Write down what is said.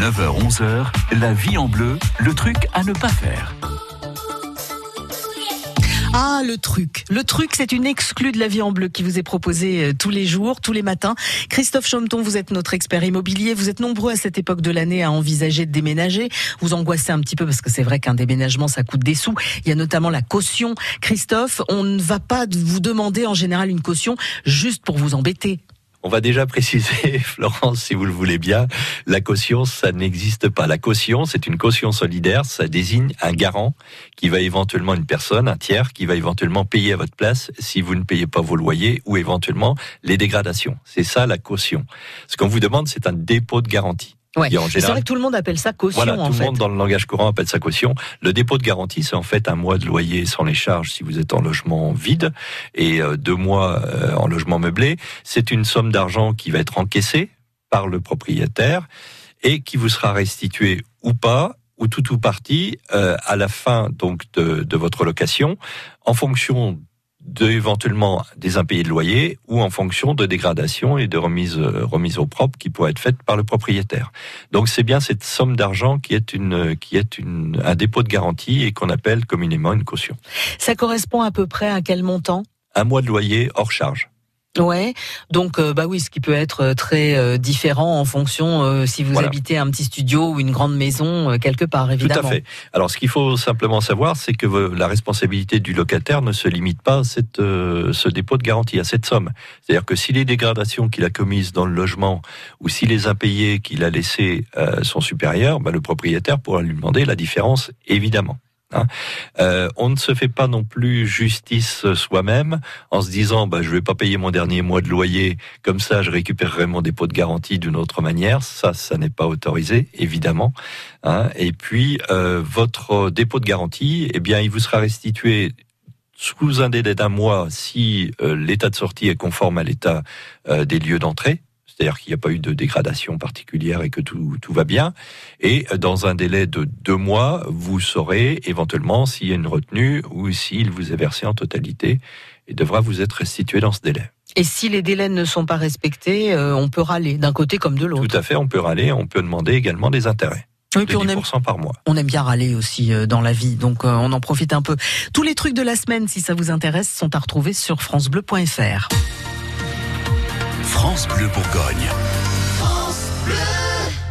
9h-11h, la vie en bleu, le truc à ne pas faire. Ah, le truc. Le truc, c'est une exclue de la vie en bleu qui vous est proposée euh, tous les jours, tous les matins. Christophe Chomton, vous êtes notre expert immobilier. Vous êtes nombreux à cette époque de l'année à envisager de déménager. Vous angoissez un petit peu parce que c'est vrai qu'un déménagement, ça coûte des sous. Il y a notamment la caution. Christophe, on ne va pas vous demander en général une caution juste pour vous embêter. On va déjà préciser, Florence, si vous le voulez bien, la caution, ça n'existe pas. La caution, c'est une caution solidaire, ça désigne un garant qui va éventuellement une personne, un tiers, qui va éventuellement payer à votre place si vous ne payez pas vos loyers ou éventuellement les dégradations. C'est ça la caution. Ce qu'on vous demande, c'est un dépôt de garantie. Ouais. C'est vrai que tout le monde appelle ça caution. Voilà, tout le monde dans le langage courant appelle ça caution. Le dépôt de garantie, c'est en fait un mois de loyer sans les charges si vous êtes en logement vide et euh, deux mois euh, en logement meublé. C'est une somme d'argent qui va être encaissée par le propriétaire et qui vous sera restituée ou pas ou tout ou partie euh, à la fin donc de, de votre location en fonction éventuellement des impayés de loyer ou en fonction de dégradation et de remise, euh, remise au propre qui pourrait être faite par le propriétaire. Donc c'est bien cette somme d'argent qui est, une, qui est une, un dépôt de garantie et qu'on appelle communément une caution. Ça correspond à peu près à quel montant? Un mois de loyer hors charge. Ouais, donc euh, bah oui, ce qui peut être euh, très euh, différent en fonction si vous habitez un petit studio ou une grande maison quelque part, évidemment. Tout à fait. Alors, ce qu'il faut simplement savoir, c'est que la responsabilité du locataire ne se limite pas à cette, ce dépôt de garantie, à cette somme. C'est-à-dire que si les dégradations qu'il a commises dans le logement ou si les impayés qu'il a laissés sont supérieurs, bah, le propriétaire pourra lui demander la différence, évidemment. Hein. Euh, on ne se fait pas non plus justice soi-même en se disant bah, je vais pas payer mon dernier mois de loyer, comme ça je récupérerai mon dépôt de garantie d'une autre manière. Ça, ça n'est pas autorisé, évidemment. Hein. Et puis, euh, votre dépôt de garantie, eh bien, il vous sera restitué sous un délai d'un mois si euh, l'état de sortie est conforme à l'état des lieux d'entrée c'est-à-dire qu'il n'y a pas eu de dégradation particulière et que tout, tout va bien. Et dans un délai de deux mois, vous saurez éventuellement s'il y a une retenue ou s'il vous est versé en totalité et devra vous être restitué dans ce délai. Et si les délais ne sont pas respectés, euh, on peut râler d'un côté comme de l'autre. Tout à fait, on peut râler, on peut demander également des intérêts. Oui, puis on aime, par mois. On aime bien râler aussi euh, dans la vie, donc euh, on en profite un peu. Tous les trucs de la semaine, si ça vous intéresse, sont à retrouver sur francebleu.fr. France Bleu Bourgogne. France.